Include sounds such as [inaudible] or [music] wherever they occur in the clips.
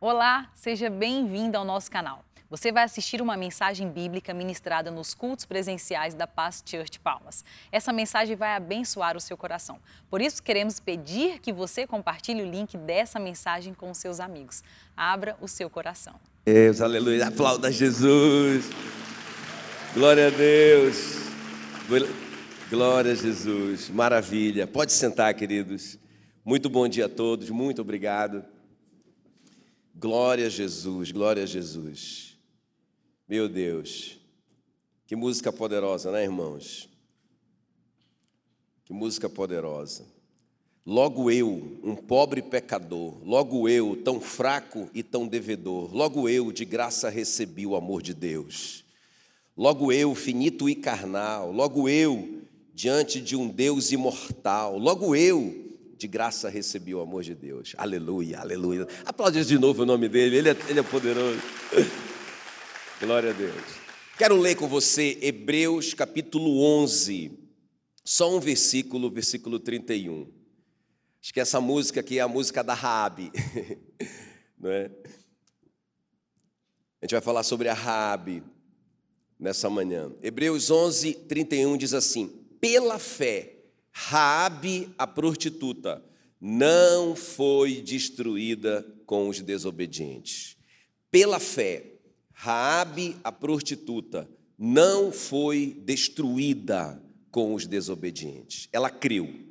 Olá, seja bem-vindo ao nosso canal. Você vai assistir uma mensagem bíblica ministrada nos cultos presenciais da Paz Church Palmas. Essa mensagem vai abençoar o seu coração. Por isso, queremos pedir que você compartilhe o link dessa mensagem com os seus amigos. Abra o seu coração. Deus, aleluia. Aplauda Jesus. Glória a Deus. Glória a Jesus. Maravilha. Pode sentar, queridos. Muito bom dia a todos. Muito obrigado. Glória a Jesus. Glória a Jesus. Meu Deus. Que música poderosa, né, irmãos? Que música poderosa. Logo eu, um pobre pecador, logo eu, tão fraco e tão devedor, logo eu, de graça recebi o amor de Deus. Logo eu, finito e carnal, logo eu, diante de um Deus imortal, logo eu, de graça recebi o amor de Deus. Aleluia, aleluia. Aplaude de novo o nome dele, ele é, ele é poderoso. [laughs] Glória a Deus. Quero ler com você Hebreus capítulo 11, só um versículo, versículo 31. Acho que essa música aqui é a música da Raabe, [laughs] não é? A gente vai falar sobre a Raabe nessa manhã. Hebreus 11, 31 diz assim: Pela fé, Raabe, a prostituta, não foi destruída com os desobedientes. Pela fé, Raabe, a prostituta, não foi destruída com os desobedientes. Ela creu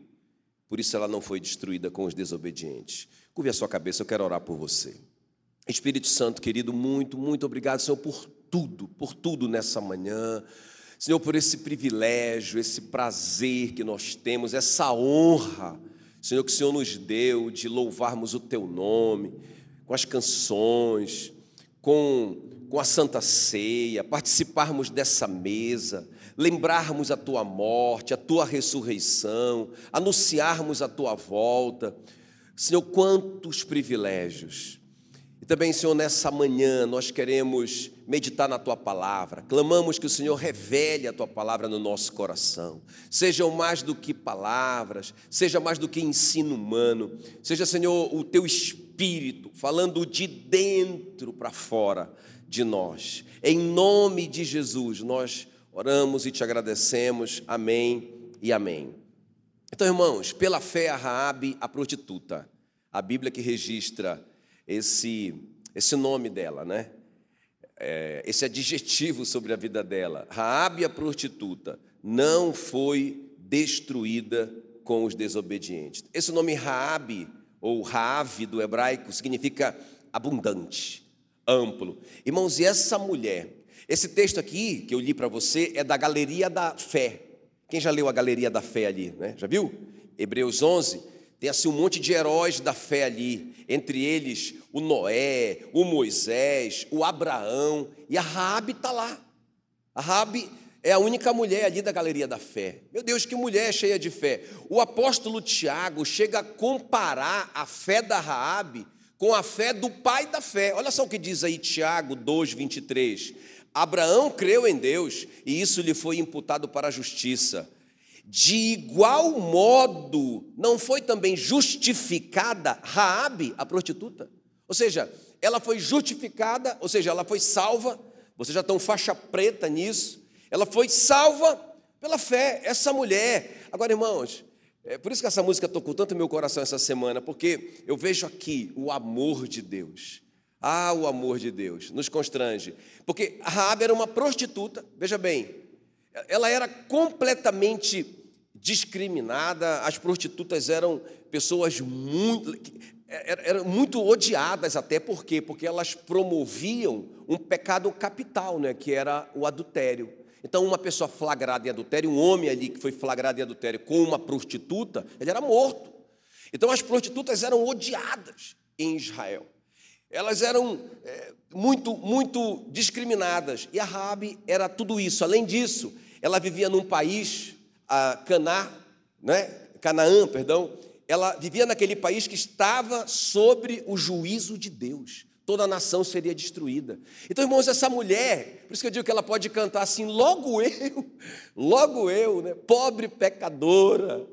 por isso ela não foi destruída com os desobedientes. Curve a sua cabeça, eu quero orar por você. Espírito Santo, querido, muito, muito obrigado, Senhor, por tudo, por tudo nessa manhã. Senhor, por esse privilégio, esse prazer que nós temos, essa honra, Senhor, que o Senhor nos deu de louvarmos o Teu nome, com as canções, com, com a Santa Ceia, participarmos dessa mesa lembrarmos a tua morte, a tua ressurreição, anunciarmos a tua volta. Senhor, quantos privilégios. Também, Senhor, nessa manhã nós queremos meditar na tua palavra. Clamamos que o Senhor revele a tua palavra no nosso coração. Sejam mais do que palavras, seja mais do que ensino humano. Seja, Senhor, o teu espírito falando de dentro para fora de nós. Em nome de Jesus, nós Oramos e te agradecemos. Amém e amém. Então, irmãos, pela fé a Raabe, a prostituta, a Bíblia que registra esse esse nome dela, né? É, esse adjetivo sobre a vida dela. Raabe, a prostituta, não foi destruída com os desobedientes. Esse nome Raabe ou Raave do hebraico significa abundante, amplo. Irmãos, e essa mulher esse texto aqui que eu li para você é da Galeria da Fé. Quem já leu a Galeria da Fé ali, né? Já viu? Hebreus 11 tem assim um monte de heróis da fé ali, entre eles o Noé, o Moisés, o Abraão e a Raabe está lá. A Raabe é a única mulher ali da galeria da fé. Meu Deus, que mulher cheia de fé. O apóstolo Tiago chega a comparar a fé da Raabe com a fé do pai da fé. Olha só o que diz aí Tiago 2:23. Abraão creu em Deus e isso lhe foi imputado para a justiça. De igual modo, não foi também justificada Raabe, a prostituta? Ou seja, ela foi justificada, ou seja, ela foi salva. Vocês já estão faixa preta nisso. Ela foi salva pela fé, essa mulher. Agora, irmãos, é por isso que essa música tocou tanto meu coração essa semana, porque eu vejo aqui o amor de Deus. Ah, o amor de Deus nos constrange. Porque a Raabe era uma prostituta, veja bem, ela era completamente discriminada, as prostitutas eram pessoas muito, eram muito odiadas até por quê? Porque elas promoviam um pecado capital, né, que era o adultério. Então, uma pessoa flagrada em adultério, um homem ali que foi flagrado em adultério com uma prostituta, ele era morto. Então, as prostitutas eram odiadas em Israel. Elas eram é, muito, muito discriminadas. E a Rabi era tudo isso. Além disso, ela vivia num país, a Caná, né? Canaã, perdão. Ela vivia naquele país que estava sobre o juízo de Deus. Toda a nação seria destruída. Então, irmãos, essa mulher, por isso que eu digo que ela pode cantar assim, logo eu, logo eu, né? pobre pecadora,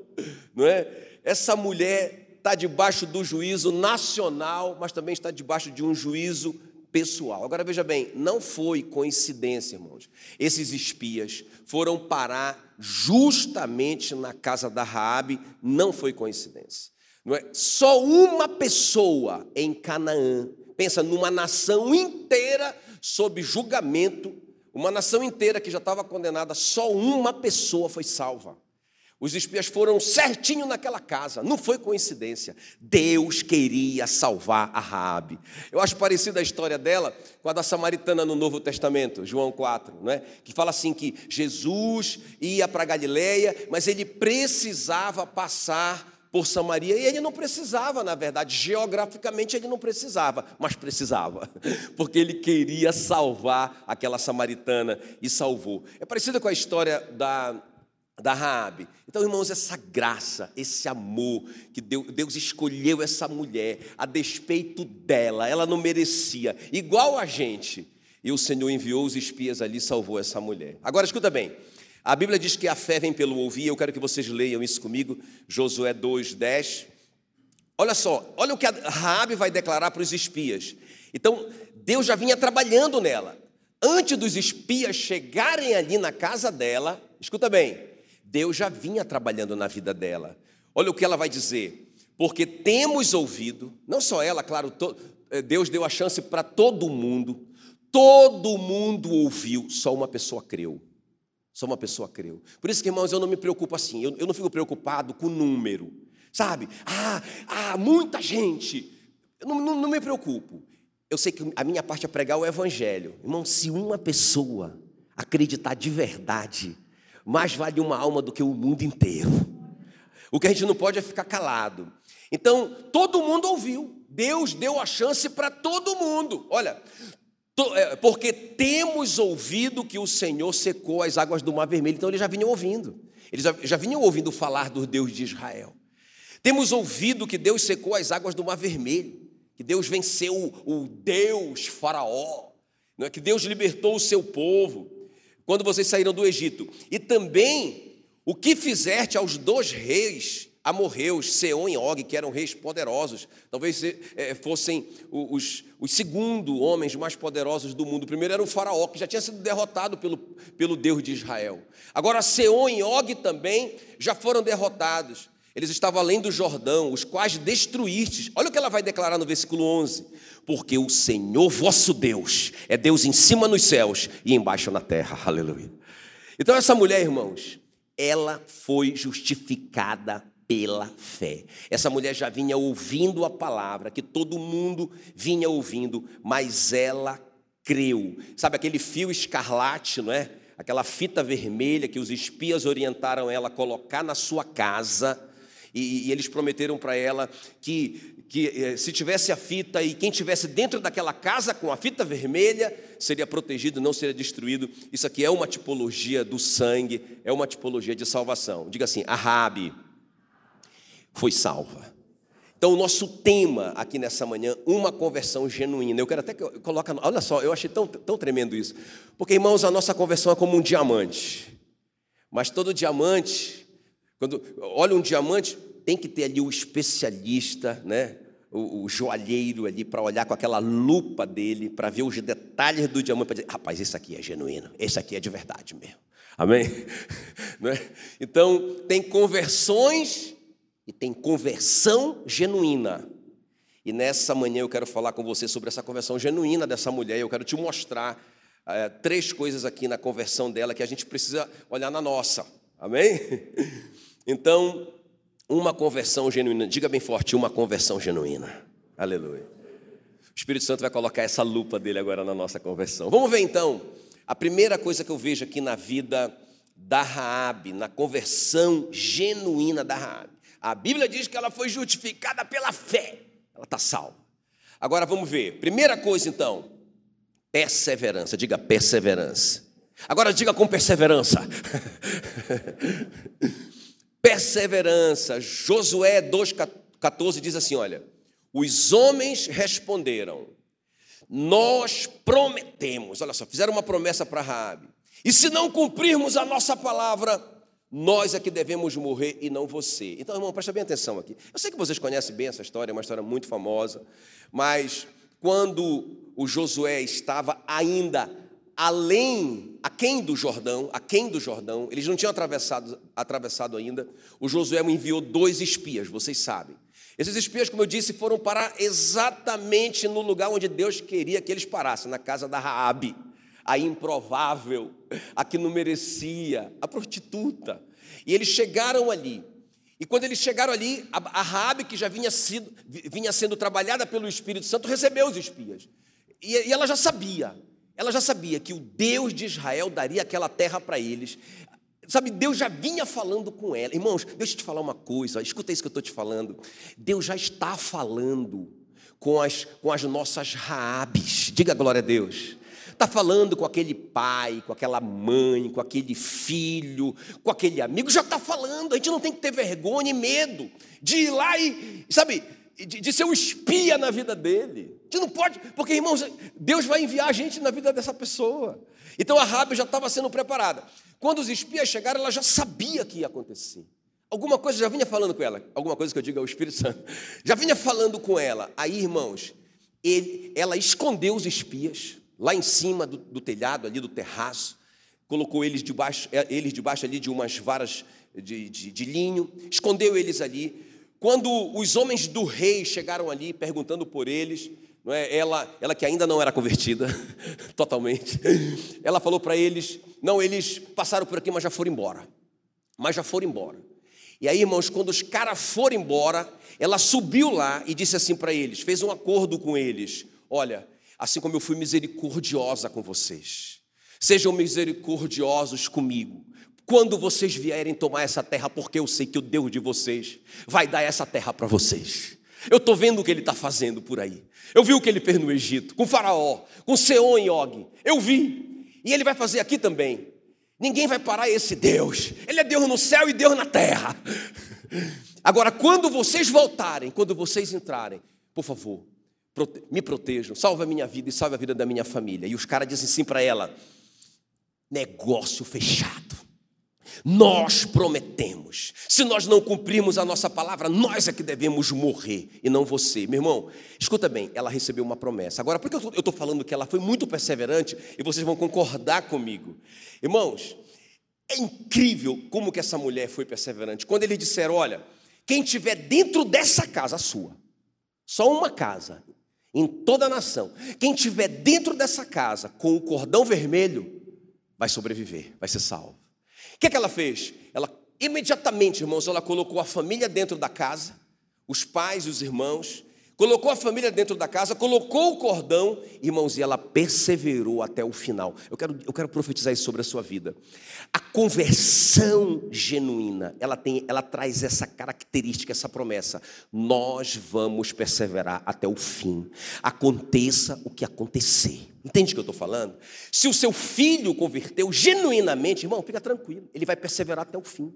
não é? Essa mulher está debaixo do juízo nacional, mas também está debaixo de um juízo pessoal. Agora veja bem, não foi coincidência, irmãos. Esses espias foram parar justamente na casa da Raabe, não foi coincidência. Não é? Só uma pessoa em Canaã, pensa numa nação inteira sob julgamento, uma nação inteira que já estava condenada, só uma pessoa foi salva. Os espias foram certinho naquela casa, não foi coincidência. Deus queria salvar a Raabe. Eu acho parecida a história dela com a da samaritana no Novo Testamento, João 4, não é? Que fala assim que Jesus ia para Galileia, mas ele precisava passar por Samaria, e ele não precisava, na verdade, geograficamente ele não precisava, mas precisava, [laughs] porque ele queria salvar aquela samaritana e salvou. É parecido com a história da da Raabe. Então, irmãos, essa graça, esse amor que Deus, escolheu essa mulher a despeito dela, ela não merecia, igual a gente. E o Senhor enviou os espias ali e salvou essa mulher. Agora escuta bem. A Bíblia diz que a fé vem pelo ouvir, eu quero que vocês leiam isso comigo, Josué 2:10. Olha só, olha o que a Raabe vai declarar para os espias. Então, Deus já vinha trabalhando nela. Antes dos espias chegarem ali na casa dela, escuta bem, Deus já vinha trabalhando na vida dela. Olha o que ela vai dizer. Porque temos ouvido, não só ela, claro, eh, Deus deu a chance para todo mundo, todo mundo ouviu, só uma pessoa creu. Só uma pessoa creu. Por isso que, irmãos, eu não me preocupo assim, eu, eu não fico preocupado com o número, sabe? Ah, ah muita gente. Eu não, não, não me preocupo. Eu sei que a minha parte é pregar o evangelho. Irmão, se uma pessoa acreditar de verdade, mais vale uma alma do que o mundo inteiro. O que a gente não pode é ficar calado. Então, todo mundo ouviu. Deus deu a chance para todo mundo. Olha, é, porque temos ouvido que o Senhor secou as águas do Mar Vermelho. Então, eles já vinham ouvindo. Eles já, já vinham ouvindo falar do Deus de Israel. Temos ouvido que Deus secou as águas do Mar Vermelho. Que Deus venceu o, Deus Faraó. Não é? Que Deus libertou o seu povo quando vocês saíram do Egito. E também o que fizeste aos dois reis amorreus, Seon e Og, que eram reis poderosos, talvez é, fossem os, os segundo homens mais poderosos do mundo. O primeiro era o faraó, que já tinha sido derrotado pelo, pelo Deus de Israel. Agora, Seon e Og também já foram derrotados. Eles estavam além do Jordão, os quais destruístes. Olha o que ela vai declarar no versículo 11: Porque o Senhor vosso Deus é Deus em cima nos céus e embaixo na terra. Aleluia. Então, essa mulher, irmãos, ela foi justificada pela fé. Essa mulher já vinha ouvindo a palavra, que todo mundo vinha ouvindo, mas ela creu. Sabe aquele fio escarlate, não é? Aquela fita vermelha que os espias orientaram ela a colocar na sua casa e, e eles prometeram para ela que, que eh, se tivesse a fita e quem tivesse dentro daquela casa com a fita vermelha seria protegido, não seria destruído. Isso aqui é uma tipologia do sangue, é uma tipologia de salvação. Diga assim: a Rabi foi salva. Então, o nosso tema aqui nessa manhã, uma conversão genuína. Eu quero até que eu coloque, olha só, eu achei tão, tão tremendo isso. Porque, irmãos, a nossa conversão é como um diamante. Mas todo diamante quando olha um diamante, tem que ter ali o especialista, né? o, joalheiro ali para olhar com aquela lupa dele, para ver os detalhes do diamante, para dizer, rapaz, esse aqui é genuíno, esse aqui é de verdade mesmo. Amém? [laughs] É? Então, tem conversões e tem conversão genuína. E nessa manhã eu quero falar com você sobre essa conversão genuína dessa mulher. Eu quero te mostrar é, três coisas aqui na conversão dela que a gente precisa olhar na nossa. Amém? [laughs] Então, uma conversão genuína, diga bem forte, uma conversão genuína. Aleluia. O Espírito Santo vai colocar essa lupa dele agora na nossa conversão. Vamos ver então, a primeira coisa que eu vejo aqui na vida da Raabe, na conversão genuína da Raabe. A Bíblia diz que ela foi justificada pela fé. Ela está salva. Agora vamos ver. Primeira coisa então, perseverança. Diga perseverança. Agora diga com perseverança. [laughs] perseverança. Josué 2,14 diz assim: olha, os homens responderam, nós prometemos, olha só, fizeram uma promessa para Raabe, e se não cumprirmos a nossa palavra, nós é que devemos morrer e não você. Então, irmão, presta bem atenção aqui. Eu sei que vocês conhecem bem essa história, é uma história muito famosa, mas quando o Josué estava ainda além, aquém do Jordão, aquém do Jordão, eles não tinham atravessado, atravessado ainda, o Josué enviou dois espias, vocês sabem. Esses espias, como eu disse, foram parar exatamente no lugar onde Deus queria que eles parassem, na casa da Raabe, a improvável, a que não merecia, a prostituta. E eles chegaram ali. E quando eles chegaram ali, a, Raabe, que já vinha, sido, vinha sendo trabalhada pelo Espírito Santo, recebeu os espias. E, e ela já sabia, ela já sabia que o Deus de Israel daria aquela terra para eles. Sabe, Deus já vinha falando com ela. Irmãos, deixa eu te falar uma coisa, escuta isso que eu estou te falando. Deus já está falando com as, com as nossas Raabes. Diga glória a Deus. Está falando com aquele pai, com aquela mãe, com aquele filho, com aquele amigo. Já está falando. A gente não tem que ter vergonha e medo de ir lá e, sabe, de, de, ser um espia na vida dele. Gente não pode, porque, irmãos, Deus vai enviar a gente na vida dessa pessoa. Então a Rabi já estava sendo preparada. Quando os espias chegaram, ela já sabia que ia acontecer. Alguma coisa já vinha falando com ela, alguma coisa que eu digo ao Espírito Santo, [laughs] já vinha falando com ela. Aí, irmãos, ele, ela escondeu os espias lá em cima do, do, telhado, ali do terraço, colocou eles debaixo, é, eles debaixo ali de umas varas de, de, de linho, escondeu eles ali. Quando os homens do rei chegaram ali perguntando por eles, não é? ela, ela que ainda não era convertida [laughs] totalmente, ela falou para eles: não, eles passaram por aqui, mas já foram embora. Mas já foram embora. E aí, irmãos, quando os caras foram embora, ela subiu lá e disse assim para eles: fez um acordo com eles: olha, assim como eu fui misericordiosa com vocês, sejam misericordiosos comigo. Quando vocês vierem tomar essa terra, porque eu sei que o Deus de vocês vai dar essa terra para vocês. Eu estou vendo o que ele está fazendo por aí. Eu vi o que ele fez no Egito, com Faraó, com Seon e Og. Eu vi. E ele vai fazer aqui também. Ninguém vai parar esse Deus. Ele é Deus no céu e Deus na terra. Agora, quando vocês voltarem, quando vocês entrarem, por favor, me protejam, salve a minha vida e salve a vida da minha família. E os caras dizem assim para ela: negócio fechado. Nós prometemos. Se nós não cumprirmos a nossa palavra, nós é que devemos morrer e não você. Meu irmão, escuta bem, ela recebeu uma promessa. Agora, por que eu estou falando que ela foi muito perseverante e vocês vão concordar comigo? Irmãos, é incrível como que essa mulher foi perseverante. Quando eles disseram: olha, quem tiver dentro dessa casa, sua, só uma casa, em toda a nação, quem tiver dentro dessa casa com o cordão vermelho, vai sobreviver, vai ser salvo. O que, é que ela fez? Ela imediatamente, irmãos, ela colocou a família dentro da casa, os pais e os irmãos, colocou a família dentro da casa, colocou o cordão, irmãos, e ela perseverou até o final. Eu quero, eu quero profetizar isso sobre a sua vida. A conversão genuína, ela tem, ela traz essa característica, essa promessa. Nós vamos perseverar até o fim. Aconteça o que acontecer. Entende o que eu estou falando? Se o seu filho converteu genuinamente, irmão, fica tranquilo, ele vai perseverar até o fim.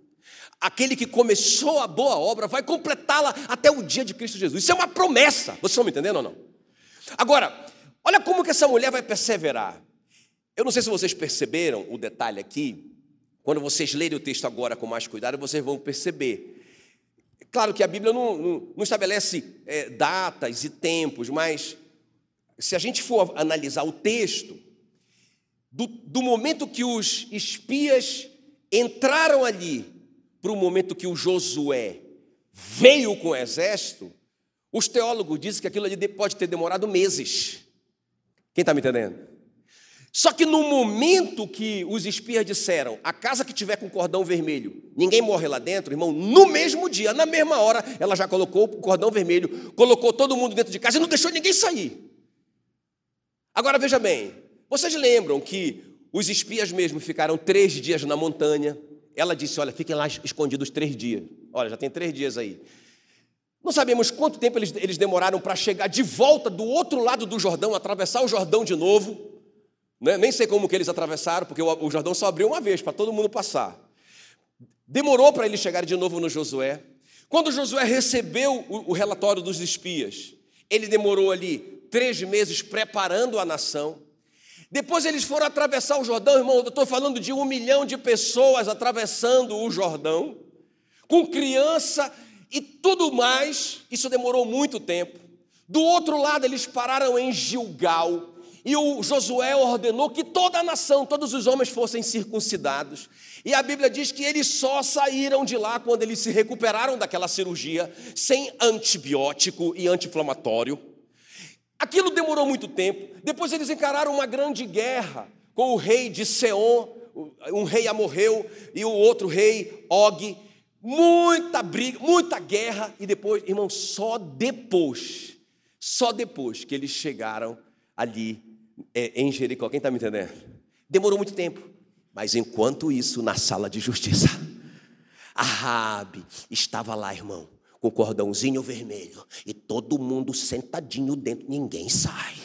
Aquele que começou a boa obra vai completá-la até o dia de Cristo Jesus. Isso é uma promessa. Vocês estão me entendendo ou não? Agora, olha como que essa mulher vai perseverar. Eu não sei se vocês perceberam o detalhe aqui. Quando vocês lerem o texto agora com mais cuidado, vocês vão perceber. Claro que a Bíblia não, não, não estabelece é, datas e tempos, mas se a gente for analisar o texto, do, do momento que os espias entraram ali para o momento que o Josué veio com o exército, os teólogos dizem que aquilo ali pode ter demorado meses. Quem está me entendendo? Só que no momento que os espias disseram, a casa que tiver com cordão vermelho, ninguém morre lá dentro, irmão, no mesmo dia, na mesma hora, ela já colocou o cordão vermelho, colocou todo mundo dentro de casa e não deixou ninguém sair. Agora veja bem, vocês lembram que os espias mesmo ficaram três dias na montanha, ela disse: Olha, fiquem lá escondidos três dias. Olha, já tem três dias aí. Não sabemos quanto tempo eles, eles demoraram para chegar de volta do outro lado do Jordão, atravessar o Jordão de novo. Né? Nem sei como que eles atravessaram, porque o, o Jordão só abriu uma vez para todo mundo passar. Demorou para eles chegarem de novo no Josué. Quando Josué recebeu o, o relatório dos espias, ele demorou ali três meses preparando a nação. Depois eles foram atravessar o Jordão, irmão. Eu estou falando de um milhão de pessoas atravessando o Jordão, com criança e tudo mais. Isso demorou muito tempo. Do outro lado, eles pararam em Gilgal. E o Josué ordenou que toda a nação, todos os homens fossem circuncidados. E a Bíblia diz que eles só saíram de lá quando eles se recuperaram daquela cirurgia, sem antibiótico e anti-inflamatório. Aquilo demorou muito tempo. Depois eles encararam uma grande guerra com o rei de Seom, um rei amorreu e o outro rei Og. Muita briga, muita guerra e depois, irmão, só depois, só depois que eles chegaram ali é, em Jericó. Quem está me entendendo? Demorou muito tempo. Mas enquanto isso, na sala de justiça, [laughs] a Rabi estava lá, irmão, com cordãozinho vermelho e todo mundo sentadinho dentro, ninguém sai.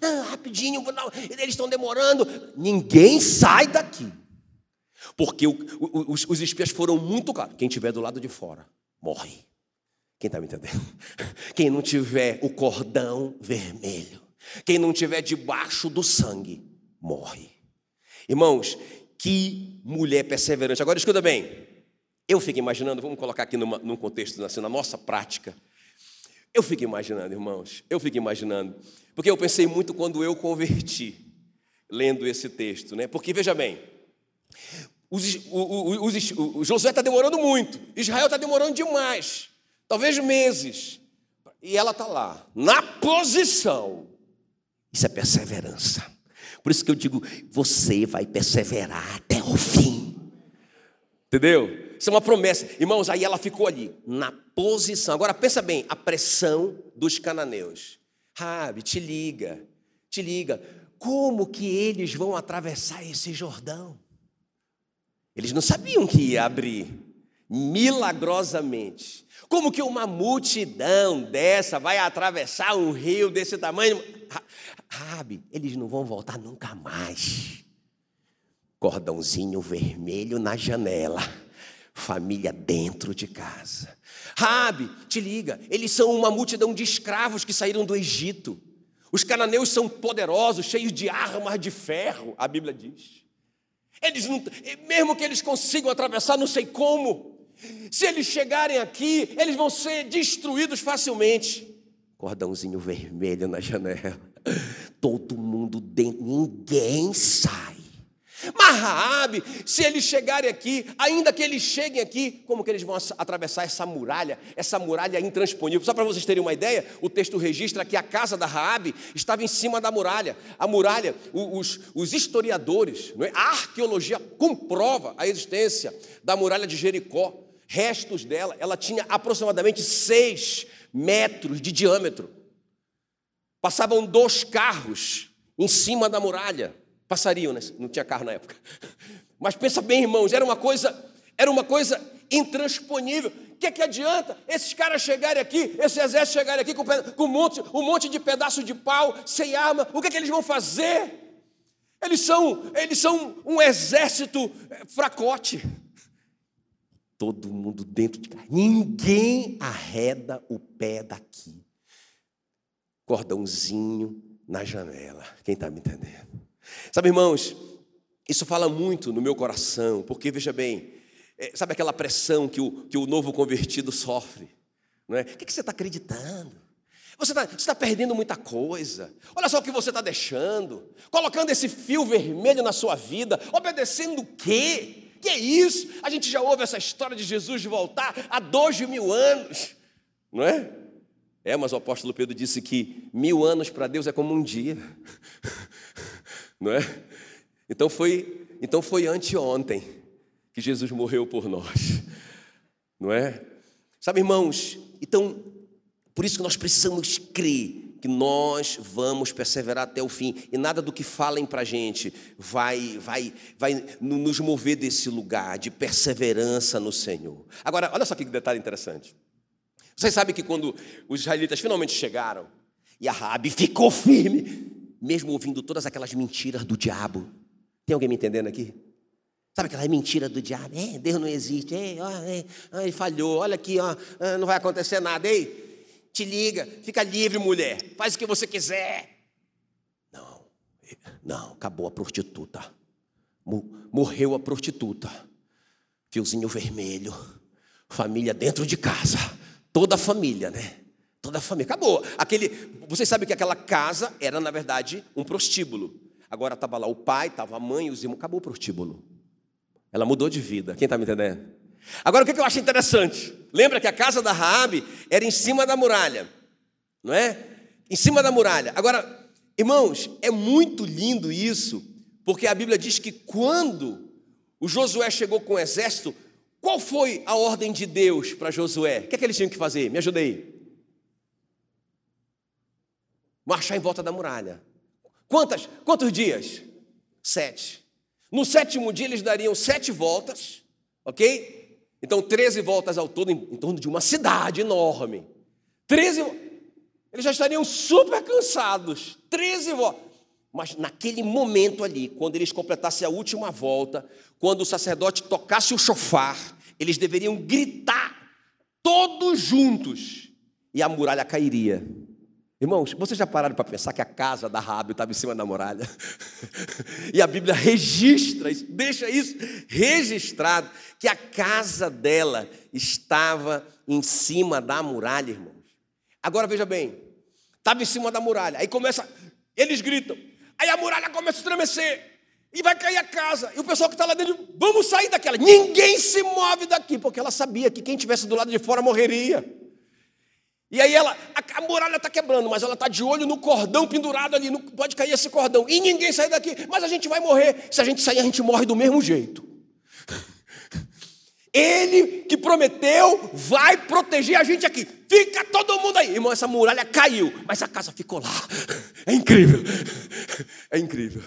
Não, rapidinho, não, eles estão demorando. Ninguém sai daqui. Porque o, o, os, os espias foram muito claros. Quem estiver do lado de fora, morre. Quem está me entendendo? [laughs] Quem não tiver o cordão vermelho, quem não tiver debaixo do sangue, morre. Irmãos, que mulher perseverante. Agora escuta bem. Eu fico imaginando, vamos colocar aqui numa, num contexto assim, na nossa prática. Eu fico imaginando, irmãos, eu fico imaginando, porque eu pensei muito quando eu converti, lendo esse texto, né? Porque veja bem, os, o, o, o Josué está demorando muito, Israel está demorando demais, talvez meses, e ela está lá, na posição. Isso é perseverança. Por isso que eu digo, você vai perseverar até o fim. Entendeu? Isso é uma promessa. Irmãos, aí ela ficou ali, na posição. Agora pensa bem, a pressão dos cananeus. Rabi, te liga, te liga. Como que eles vão atravessar esse Jordão? Eles não sabiam que ia abrir milagrosamente. Como que uma multidão dessa vai atravessar um rio desse tamanho? Rabi, eles não vão voltar nunca mais. Cordãozinho vermelho na janela, família dentro de casa. Rabi, te liga, eles são uma multidão de escravos que saíram do Egito. Os cananeus são poderosos, cheios de armas de ferro, a Bíblia diz. Eles não, mesmo que eles consigam atravessar, não sei como, se eles chegarem aqui, eles vão ser destruídos facilmente. Cordãozinho vermelho na janela. Todo mundo dentro, ninguém sai. Mas Raabe, se eles chegarem aqui, ainda que eles cheguem aqui, como que eles vão atravessar essa muralha, essa muralha intransponível? Só para vocês terem uma ideia, o texto registra que a casa da Raabe estava em cima da muralha. A muralha, os, os historiadores, é? a arqueologia comprova a existência da muralha de Jericó restos dela, ela tinha aproximadamente seis metros de diâmetro. Passavam dois carros em cima da muralha. Passariam, né? não tinha carro na época. Mas pensa bem, irmãos, era uma coisa, era uma coisa intransponível. O que, é que adianta esses caras chegarem aqui, esse exército chegarem aqui com, com um, monte, um monte de pedaço de pau, sem arma? O que, é que eles vão fazer? Eles são, eles são um exército eh, fracote. Todo mundo dentro de casa. Ninguém arreda o pé daqui. Cordãozinho na janela. Quem está me entendendo? Sabe, irmãos, isso fala muito no meu coração, porque veja bem, é, sabe aquela pressão que o, que o novo convertido sofre? Não é? O que, que você está acreditando? Você está tá perdendo muita coisa. Olha só o que você está deixando. Colocando esse fio vermelho na sua vida. Obedecendo o quê? Que é isso? A gente já ouve essa história de Jesus de voltar há dois mil anos, não é? É, mas o apóstolo Pedro disse que mil anos para Deus é como um dia, [laughs] não é? Então foi, então foi anteontem que Jesus morreu por nós, não é? Sabe, irmãos, então, por isso que nós precisamos crer que nós vamos perseverar até o fim e nada do que falem para a gente vai, vai, vai nos mover desse lugar de perseverança no Senhor. Agora, olha só que detalhe interessante. Vocês sabem que quando os israelitas finalmente chegaram e a Rabi ficou firme, mesmo ouvindo todas aquelas mentiras do diabo. Tem alguém me entendendo aqui? Sabe aquela mentira do diabo? É, Deus não existe. É, ó, é, ó, ele falhou. Olha aqui, ó, não vai acontecer nada. Ei, te liga, fica livre, mulher, faz o que você quiser. Não, Não, acabou a prostituta. Morreu a prostituta. Fiozinho vermelho. Família dentro de casa. Toda a família, né? Toda a família. Acabou. Aquele, vocês sabem que aquela casa era, na verdade, um prostíbulo. Agora estava lá o pai, estava a mãe, os irmãos. Acabou o prostíbulo. Ela mudou de vida. Quem está me entendendo? Agora, o que eu acho interessante? Lembra que a casa da Raabe era em cima da muralha, não é? Em cima da muralha. Agora, irmãos, é muito lindo isso, porque a Bíblia diz que quando o Josué chegou com o exército, qual foi a ordem de Deus para Josué? O que é que eles tinham que fazer? Me ajudei. Marchar em volta da muralha. Quantas? Quantos dias? Sete. No sétimo dia eles dariam sete voltas, ok? Então, 13 voltas ao todo em, em torno de uma cidade enorme. 13 eles já estariam super cansados. 13 voltas. Mas naquele momento ali, quando eles completassem a última volta, quando o sacerdote tocasse o chofar, eles deveriam gritar todos juntos e a muralha cairia. Irmãos, vocês já pararam para pensar que a casa da Rabi estava em cima da muralha? [laughs] e a Bíblia registra isso, deixa isso registrado, que a casa dela estava em cima da muralha, irmãos. Agora veja bem, estava em cima da muralha, aí começa, eles gritam, aí a muralha começa a estremecer, e vai cair a casa, e o pessoal que está lá dentro, vamos sair daquela, ninguém se move daqui, porque ela sabia que quem estivesse do lado de fora morreria. E aí ela, a, a muralha está quebrando, mas ela está de olho no cordão pendurado ali, não pode cair esse cordão. E ninguém sai daqui, mas a gente vai morrer. Se a gente sair, a gente morre do mesmo jeito. [laughs] Ele que prometeu vai proteger a gente aqui. Fica todo mundo aí. Irmão, essa muralha caiu, mas a casa ficou lá. [laughs] É incrível. [laughs] É incrível.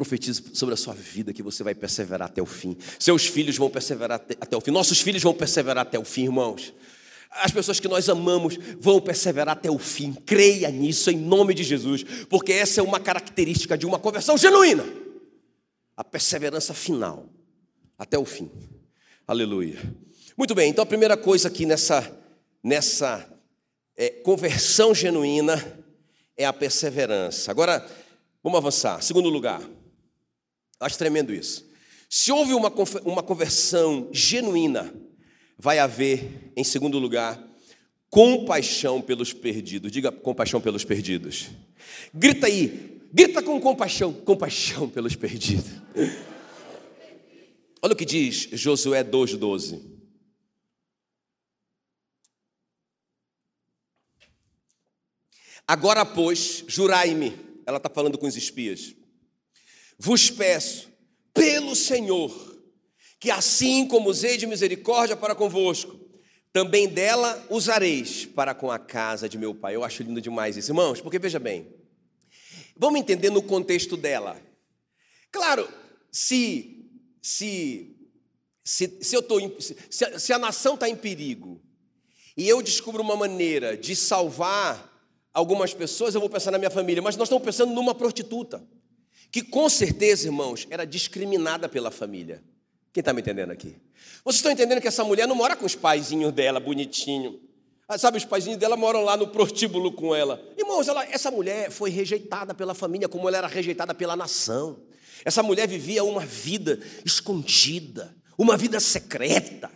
Profetizo sobre a sua vida que você vai perseverar até o fim. Seus filhos vão perseverar até, o fim. Nossos filhos vão perseverar até o fim, irmãos. As pessoas que nós amamos vão perseverar até o fim. Creia nisso em nome de Jesus, porque essa é uma característica de uma conversão genuína. A perseverança final até o fim. Aleluia. Muito bem, então a primeira coisa aqui nessa, nessa é, conversão genuína é a perseverança. Agora, vamos avançar. Segundo lugar, Acho tremendo isso. Se houve uma, uma conversão genuína, vai haver, em segundo lugar, compaixão pelos perdidos. Diga compaixão pelos perdidos. Grita aí, grita com compaixão, compaixão pelos perdidos. Olha o que diz Josué 2,12. Agora, pois, jurai-me, ela está falando com os espias vos peço, pelo Senhor, que assim como usei de misericórdia para convosco, também dela usareis para com a casa de meu pai. Eu acho lindo demais isso, irmãos, porque veja bem, vamos entender no contexto dela. Claro, se se se, se eu tô, se, se a nação está em perigo e eu descubro uma maneira de salvar algumas pessoas, eu vou pensar na minha família, mas nós estamos pensando numa prostituta que com certeza, irmãos, era discriminada pela família. Quem está me entendendo aqui? Vocês estão entendendo que essa mulher não mora com os paizinhos dela, bonitinho. Ah, sabe, os paizinhos dela moram lá no prostíbulo com ela. Irmãos, ela, essa mulher foi rejeitada pela família, como ela era rejeitada pela nação. Essa mulher vivia uma vida escondida, uma vida secreta,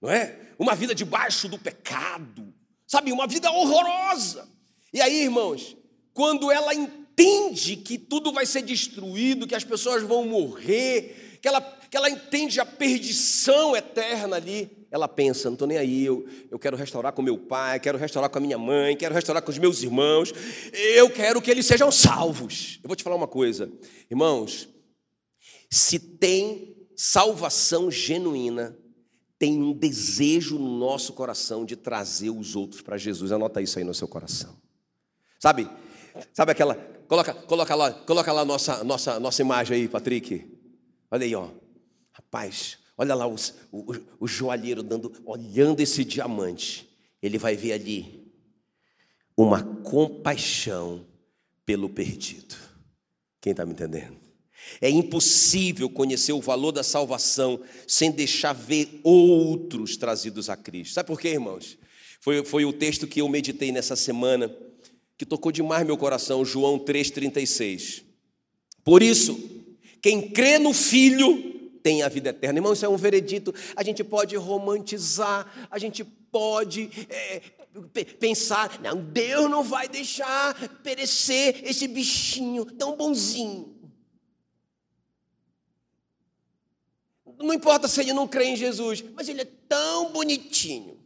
não é? Uma vida debaixo do pecado, sabe? Uma vida horrorosa. E aí, irmãos, quando ela entende que tudo vai ser destruído, que as pessoas vão morrer, que ela, que ela entende a perdição eterna ali, ela pensa: não estou nem aí, eu, eu quero restaurar com meu pai, quero restaurar com a minha mãe, quero restaurar com os meus irmãos, eu quero que eles sejam salvos. Eu vou te falar uma coisa, irmãos, se tem salvação genuína, tem um desejo no nosso coração de trazer os outros para Jesus. Anota isso aí no seu coração. Sabe? Sabe aquela Coloca, coloca lá, coloca lá nossa, nossa, nossa imagem aí, Patrick. Olha aí, ó. Rapaz, olha lá os, o, o joalheiro dando, olhando esse diamante. Ele vai ver ali uma compaixão pelo perdido. Quem está me entendendo? É impossível conhecer o valor da salvação sem deixar ver outros trazidos a Cristo. Sabe por quê, irmãos? Foi, foi o texto que eu meditei nessa semana que tocou demais meu coração, João 3,36. Por isso, quem crê no Filho tem a vida eterna. Irmão, isso é um veredito. A gente pode romantizar, a gente pode é, pensar, não, Deus não vai deixar perecer esse bichinho tão bonzinho. Não importa se ele não crê em Jesus, mas ele é tão bonitinho.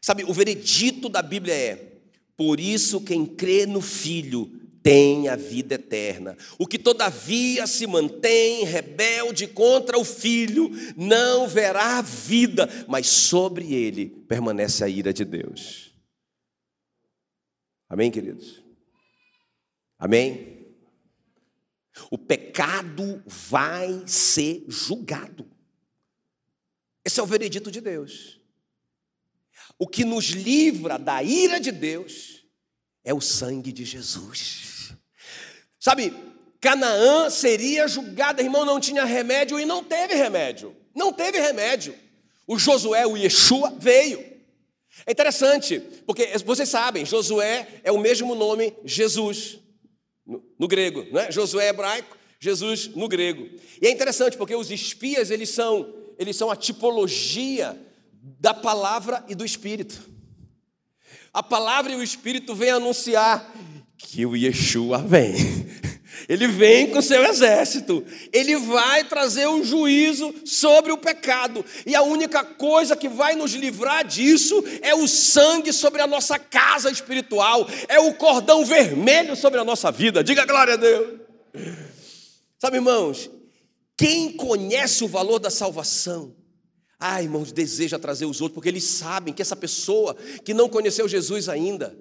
Sabe, o veredito da Bíblia é: por isso quem crê no Filho tem a vida eterna. O que todavia se mantém rebelde contra o Filho não verá vida, mas sobre ele permanece a ira de Deus. Amém, queridos? Amém? O pecado vai ser julgado. Esse é o veredito de Deus. O que nos livra da ira de Deus é o sangue de Jesus. Sabe, Canaã seria julgada, irmão, não tinha remédio e não teve remédio. Não teve remédio. O Josué, o Yeshua, veio. É interessante, porque vocês sabem, Josué é o mesmo nome Jesus, no, no grego, não é? Josué é hebraico, Jesus no grego. E é interessante porque os espias, eles são, eles são a tipologia da palavra e do Espírito. A palavra e o Espírito vêm anunciar que o Yeshua vem. [laughs] Ele vem com seu exército, ele vai trazer um juízo sobre o pecado, e a única coisa que vai nos livrar disso é o sangue sobre a nossa casa espiritual, é o cordão vermelho sobre a nossa vida. Diga glória a Deus. Sabe, irmãos, quem conhece o valor da salvação, ah, irmãos, deseja trazer os outros, porque eles sabem que essa pessoa que não conheceu Jesus ainda,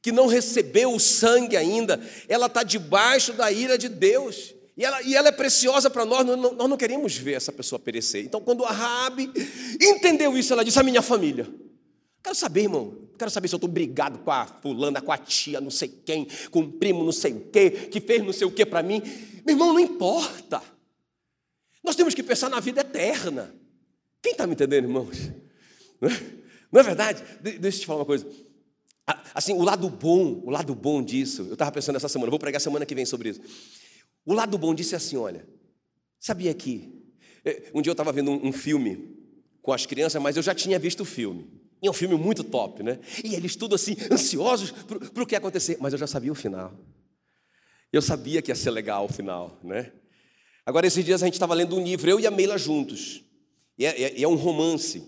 que não recebeu o sangue ainda, ela está debaixo da ira de Deus. E ela, e ela é preciosa para nós, nós não, queremos ver essa pessoa perecer. Então, quando a Rabi entendeu isso, ela disse: A minha família. Quero saber, irmão, quero saber se eu estou brigado com a fulana, com a tia, não sei quem, com o primo, não sei o quê, que fez não sei o quê para mim. Meu irmão, não importa. Nós temos que pensar na vida eterna. Quem está me entendendo, irmãos? Não é, não é verdade? Deixa eu te falar uma coisa. Assim, o lado bom, o lado bom disso, eu estava pensando essa semana, vou pregar semana que vem sobre isso. O lado bom disso é assim, olha, sabia que é, um dia eu estava vendo um, um, filme com as crianças, mas eu já tinha visto o filme. E é um filme muito top, né? E eles tudo assim, ansiosos para o que ia acontecer, mas eu já sabia o final. Eu sabia que ia ser legal o final, né? Agora, esses dias a gente estava lendo um livro, eu e a Meila juntos. E é, é, é um romance,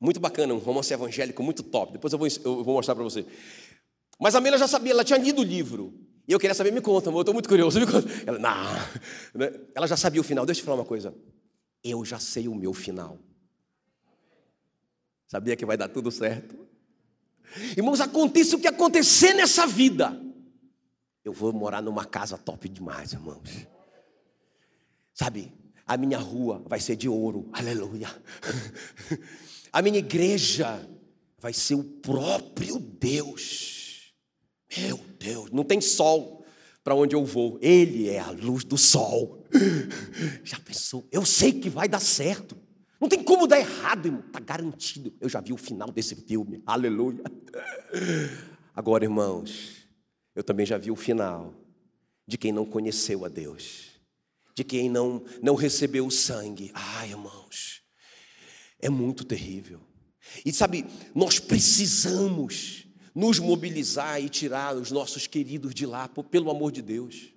muito bacana, um romance evangélico muito top. Depois eu vou, eu vou mostrar para você. Mas a Meila já sabia, ela tinha lido o livro. E eu queria saber, me conta, eu estou muito curioso. Me conta. Ela, não. [laughs] Né? Ela já sabia o final. Deixa eu te falar uma coisa. Eu já sei o meu final. Sabia que vai dar tudo certo? Irmãos, aconteça o que acontecer nessa vida. Eu vou morar numa casa top demais, irmãos. Sabe, a minha rua vai ser de ouro, aleluia. [laughs] A minha igreja vai ser o próprio Deus. Meu Deus, não tem sol para onde eu vou, Ele é a luz do sol. [laughs] Já pensou? Eu sei que vai dar certo. Não tem como dar errado, irmão. Está garantido. Eu já vi o final desse filme. Aleluia. [laughs] Agora, irmãos, eu também já vi o final de quem não conheceu a Deus de quem não, não recebeu o sangue. Ai, irmãos, é muito terrível. E sabe, nós precisamos nos mobilizar e tirar os nossos queridos de lá, pelo amor de Deus.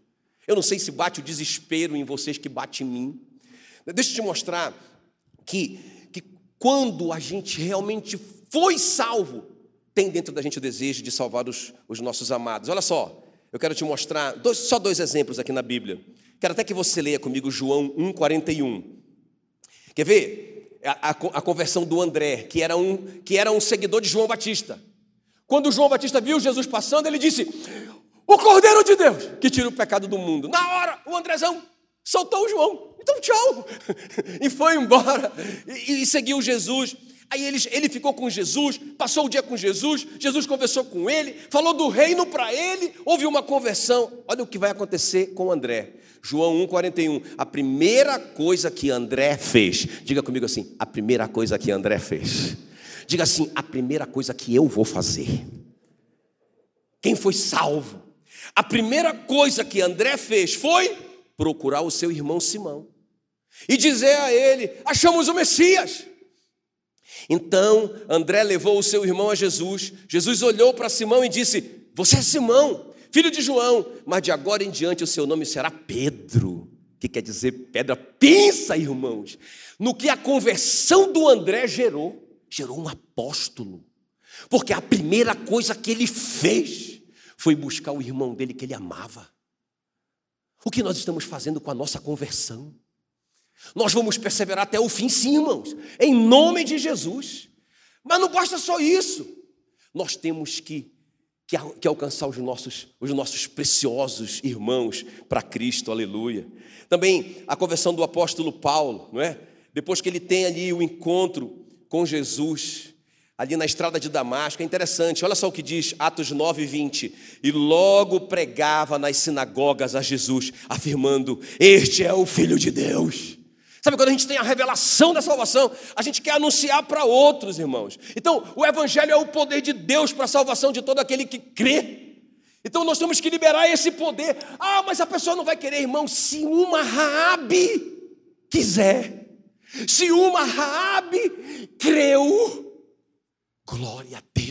Eu não sei se bate o desespero em vocês que bate em mim. Deixa eu te mostrar que, que quando a gente realmente foi salvo, tem dentro da gente o desejo de salvar os, os nossos amados. Olha só, eu quero te mostrar dois, só dois exemplos aqui na Bíblia. Quero até que você leia comigo João 1,41. Quer ver? A, a, a, conversão do André, que era, um, que era um seguidor de João Batista. Quando João Batista viu Jesus passando, ele disse: O Cordeiro de Deus que tira o pecado do mundo. Na hora, o Andrezão soltou o João. Então, tchau. [laughs] E foi embora. E, e seguiu Jesus. Aí ele, ele ficou com Jesus, passou o dia com Jesus, Jesus conversou com ele, falou do reino para ele, houve uma conversão. Olha o que vai acontecer com André. João 1,41. A primeira coisa que André fez, diga comigo assim: a primeira coisa que André fez. Diga assim: a primeira coisa que eu vou fazer. quem foi salvo. A primeira coisa que André fez foi procurar o seu irmão Simão e dizer a ele: Achamos o Messias. Então André levou o seu irmão a Jesus. Jesus olhou para Simão e disse: Você é Simão, filho de João, mas de agora em diante o seu nome será Pedro, que quer dizer pedra. Pensa, irmãos, no que a conversão do André gerou gerou um apóstolo, porque a primeira coisa que ele fez foi buscar o irmão dele que ele amava. O que nós estamos fazendo com a nossa conversão? Nós vamos perseverar até o fim, sim, irmãos, em nome de Jesus. Mas não basta só isso. Nós temos que, que, alcançar os nossos, os nossos preciosos irmãos para Cristo, aleluia. Também a conversão do apóstolo Paulo, não é? Depois que ele tem ali o encontro com Jesus, ali na estrada de Damasco. É interessante, olha só o que diz Atos 9, 20. E logo pregava nas sinagogas a Jesus, afirmando: Este é o Filho de Deus. Sabe quando a gente tem a revelação da salvação, a gente quer anunciar para outros, irmãos. Então, o Evangelho é o poder de Deus para a salvação de todo aquele que crê. Então, nós temos que liberar esse poder. Ah, mas a pessoa não vai querer, irmão. Se uma Raabe quiser, se uma Raabe creu, glória a Deus.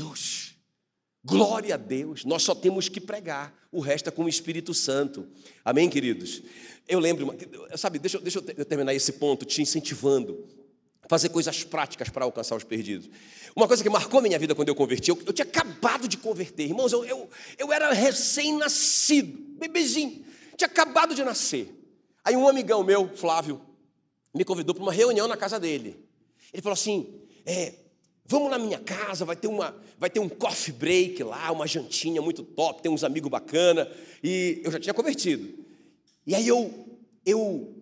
Glória a Deus. Nós só temos que pregar. O resto é com o Espírito Santo. Amém, queridos? Eu lembro, sabe, deixa, deixa eu terminar esse ponto te incentivando fazer coisas práticas para alcançar os perdidos. Uma coisa que marcou minha vida quando eu converti, eu, eu tinha acabado de converter, irmãos, eu, eu, eu era recém-nascido, bebezinho, tinha acabado de nascer. Aí um amigão meu, Flávio, me convidou para uma reunião na casa dele. Ele falou assim: é, vamos na minha casa, vai ter, uma, vai ter um coffee break lá, uma jantinha muito top, tem uns amigos bacana. E eu já tinha convertido. E aí eu, eu,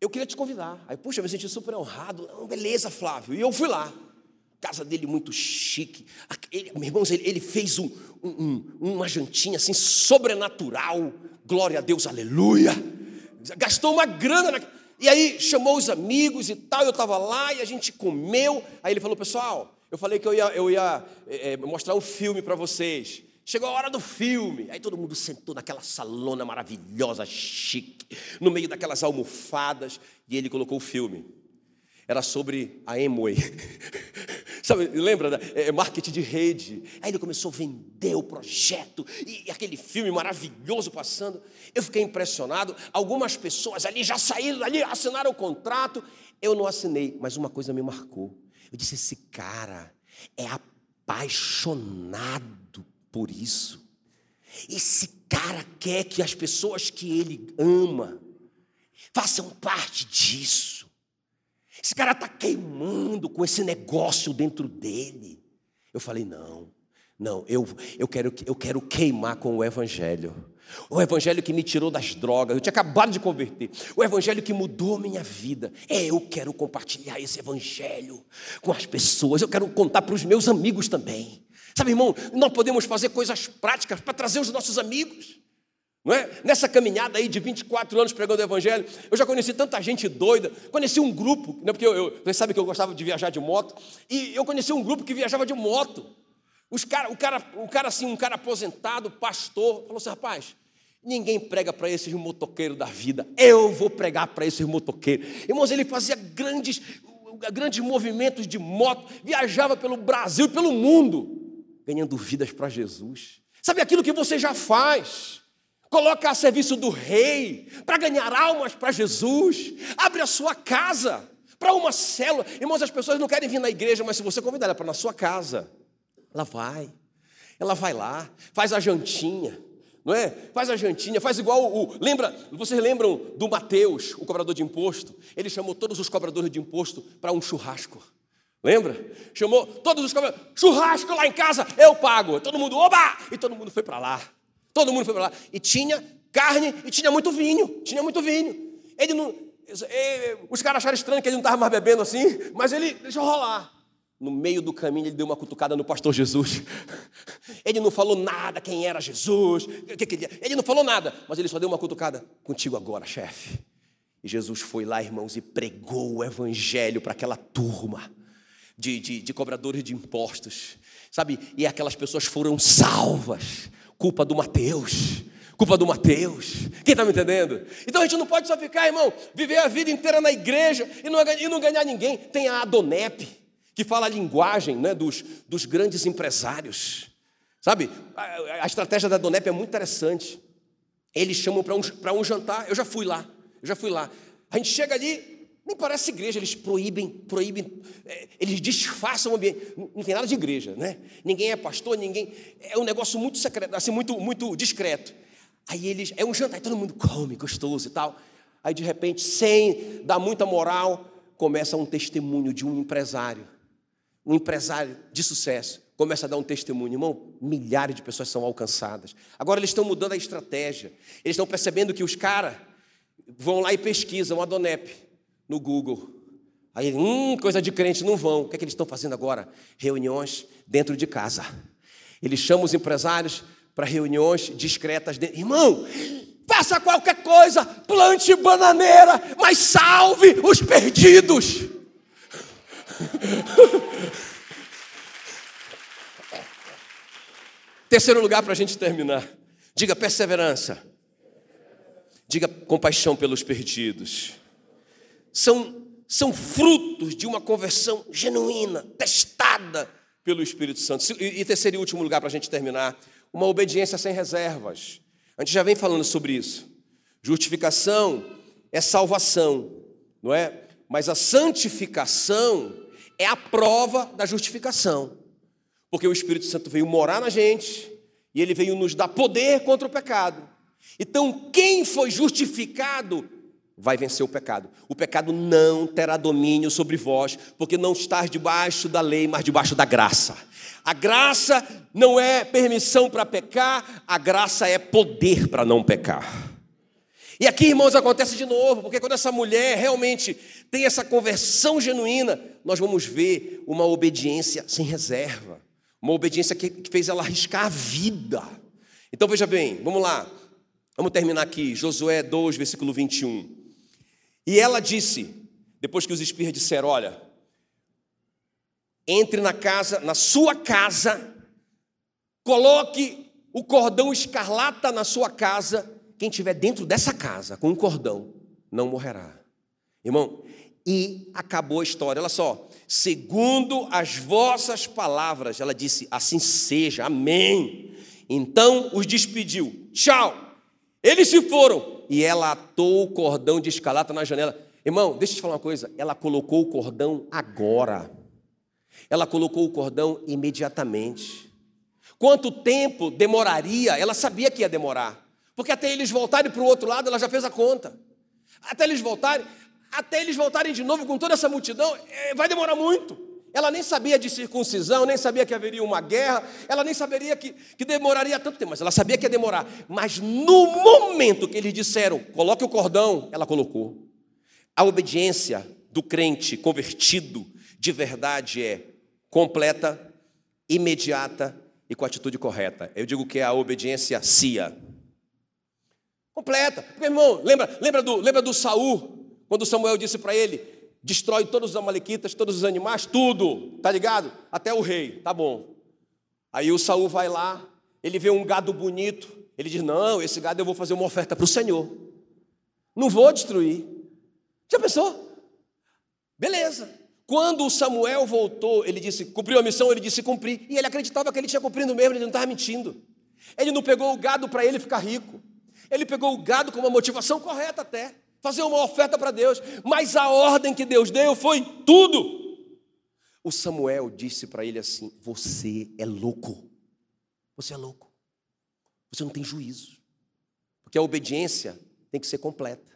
eu queria te convidar. Aí, puxa, eu me senti super honrado. Não, beleza, Flávio. E eu fui lá. Casa dele muito chique. Ele, meus irmãos, ele, ele fez um, um, uma jantinha assim sobrenatural. Glória a Deus, aleluia. Gastou uma grana. Na... E aí chamou os amigos e tal. Eu estava lá e a gente comeu. Aí ele falou, pessoal, eu falei que eu ia, eu ia é, mostrar um filme para vocês. Chegou a hora do filme. Aí todo mundo sentou naquela salona maravilhosa, chique, no meio daquelas almofadas, e ele colocou o filme. Era sobre a Emway. [laughs] Sabe, lembra? Né? É, marketing de rede. Aí ele começou a vender o projeto e, aquele filme maravilhoso passando. Eu fiquei impressionado. Algumas pessoas ali já saíram ali, assinaram o contrato. Eu não assinei, mas uma coisa me marcou. Eu disse: esse cara é apaixonado por isso. Esse cara quer que as pessoas que ele ama façam parte disso. Esse cara está queimando com esse negócio dentro dele. Eu falei: não, não, eu, eu, quero, eu quero queimar com o Evangelho. O Evangelho que me tirou das drogas, eu tinha acabado de converter. O Evangelho que mudou minha vida. É, eu quero compartilhar esse Evangelho com as pessoas. Eu quero contar para os meus amigos também. Sabe, irmão, nós podemos fazer coisas práticas para trazer os nossos amigos. Não é? Nessa caminhada aí de 24 anos pregando o Evangelho, eu já conheci tanta gente doida. Conheci um grupo, né, porque eu, eu, vocês sabem que eu gostava de viajar de moto, e eu conheci um grupo que viajava de moto. Os cara, o, cara, o cara assim, um cara aposentado, pastor, falou assim: rapaz, ninguém prega para esses motoqueiros da vida, eu vou pregar para esses motoqueiros. Irmãos, ele fazia grandes, grandes movimentos de moto, viajava pelo Brasil e pelo mundo ganhando vidas para Jesus. Sabe aquilo que você já faz? Coloca a serviço do rei para ganhar almas para Jesus. Abre a sua casa para uma célula. Irmãos, as pessoas não querem vir na igreja, mas se você convidar ela para na sua casa, ela vai. Ela vai lá, faz a jantinha, não é? Faz a jantinha, faz igual o. Lembra, vocês lembram do Mateus, o cobrador de imposto? Ele chamou todos os cobradores de imposto para um churrasco. Lembra? Chamou todos os caminhões, churrasco lá em casa, eu pago. Todo mundo, oba! E todo mundo foi para lá. Todo mundo foi para lá. E tinha carne e tinha muito vinho. Tinha muito vinho. Ele não. os caras acharam estranho que ele não estava mais bebendo assim, mas ele deixou rolar. No meio do caminho, ele deu uma cutucada no pastor Jesus. [laughs] Ele não falou nada quem era Jesus. Ele não falou nada, mas ele só deu uma cutucada. Contigo agora, chefe. E Jesus foi lá, irmãos, e pregou o evangelho para aquela turma de, de, de cobradores de impostos, sabe? E aquelas pessoas foram salvas culpa do Mateus. Culpa do Mateus. Quem está me entendendo? Então a gente não pode só ficar, irmão, viver a vida inteira na igreja e não, e não ganhar ninguém. Tem a Adonep, que fala a linguagem né, dos, dos grandes empresários. Sabe, a, a estratégia da Adonep é muito interessante. Eles chamam para um, um jantar, eu já fui lá, eu já fui lá. A gente chega ali, nem parece igreja, eles proíbem, proíbem, é, eles disfarçam o ambiente. Não tem nada de igreja, né? Ninguém é pastor, ninguém. É um negócio muito secreto, assim, muito, muito discreto. Aí eles, é um jantar, aí todo mundo come, gostoso e tal. Aí de repente, sem dar muita moral, começa um testemunho de um empresário. Um empresário de sucesso começa a dar um testemunho, irmão, milhares de pessoas são alcançadas. Agora eles estão mudando a estratégia. Eles estão percebendo que os caras vão lá e pesquisam a Donep no Google. Aí, hum, coisa de crente, não vão. O que é que eles estão fazendo agora? Reuniões dentro de casa. Eles chamam os empresários para reuniões discretas. Dentro. Irmão, faça qualquer coisa, plante bananeira, mas salve os perdidos. [laughs] Terceiro lugar para a gente terminar. Diga perseverança. Diga compaixão pelos perdidos. São, são frutos de uma conversão genuína, testada pelo Espírito Santo. E, e terceiro e último lugar para a gente terminar, uma obediência sem reservas. A gente já vem falando sobre isso. Justificação é salvação, não é? Mas a santificação é a prova da justificação. Porque o Espírito Santo veio morar na gente e ele veio nos dar poder contra o pecado. Então, quem foi justificado vai vencer o pecado. O pecado não terá domínio sobre vós, porque não estás debaixo da lei, mas debaixo da graça. A graça não é permissão para pecar, a graça é poder para não pecar. E aqui, irmãos, acontece de novo, porque quando essa mulher realmente tem essa conversão genuína, nós vamos ver uma obediência sem reserva. Uma obediência que, fez ela arriscar a vida. Então veja bem, vamos lá. Vamos terminar aqui, Josué 2, versículo 21. E ela disse, depois que os espias disseram: Olha, entre na casa, na sua casa, coloque o cordão escarlata na sua casa. Quem estiver dentro dessa casa com um cordão não morrerá. Irmão, e acabou a história. Olha só, segundo as vossas palavras, ela disse: assim seja, amém. Então os despediu, tchau. Eles se foram e ela atou o cordão de escalata na janela. Irmão, deixa eu te falar uma coisa: ela colocou o cordão agora, ela colocou o cordão imediatamente. Quanto tempo demoraria? Ela sabia que ia demorar, porque até eles voltarem para o outro lado, ela já fez a conta. Até eles voltarem, até eles voltarem de novo com toda essa multidão, é, vai demorar muito. Ela nem sabia de circuncisão, nem sabia que haveria uma guerra, ela nem saberia que, que demoraria tanto tempo, mas ela sabia que ia demorar. Mas no momento que eles disseram, coloque o cordão, ela colocou. A obediência do crente convertido de verdade é completa, imediata e com a atitude correta. Eu digo que é a obediência cia. Completa. Meu irmão, lembra, lembra do, lembra do Saul? Quando Samuel disse para ele: destrói todos os amalequitas, todos os animais, tudo, tá ligado? Até o rei, tá bom. Aí o Saul vai lá, ele vê um gado bonito, ele diz: Não, esse gado eu vou fazer uma oferta para o Senhor. Não vou destruir. Já pensou? Beleza. Quando o Samuel voltou, ele disse: Cumpriu a missão? Ele disse: Cumpri. E ele acreditava que ele tinha cumprido mesmo, ele não estava mentindo. Ele não pegou o gado para ele ficar rico. Ele pegou o gado com uma motivação correta até fazer uma oferta para Deus, mas a ordem que Deus deu foi tudo. O Samuel disse para ele assim: Você é louco, você é louco, você não tem juízo, porque a obediência tem que ser completa.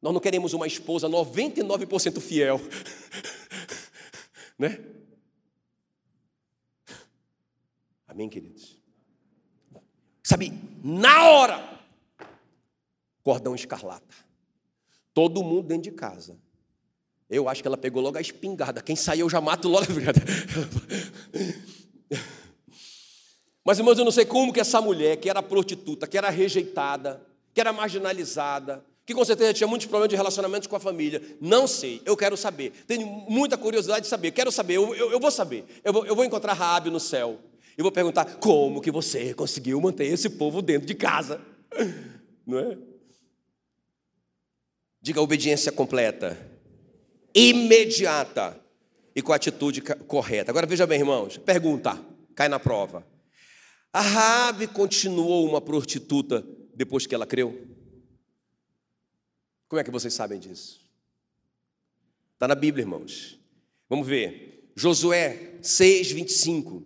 Nós não queremos uma esposa 99% fiel, [laughs] né? Amém, queridos? Sabe, na hora, cordão escarlata. Todo mundo dentro de casa. Eu acho que ela pegou logo a espingarda. Quem sair eu já mato logo. [laughs] Mas, irmãos, eu não sei como que essa mulher, que era prostituta, que era rejeitada, que era marginalizada, que com certeza tinha muitos problemas de relacionamento com a família, não sei, eu quero saber. Tenho muita curiosidade de saber, quero saber, eu, eu, eu vou saber. Eu vou, eu vou encontrar Raabe no céu. Eu vou perguntar: como que você conseguiu manter esse povo dentro de casa? [laughs] Não é? Diga obediência completa, imediata e com a atitude correta. Agora veja bem, irmãos, pergunta, cai na prova. A Raabe continuou uma prostituta depois que ela creu? Como é que vocês sabem disso? Está na Bíblia, irmãos. Vamos ver. Josué 6, 25.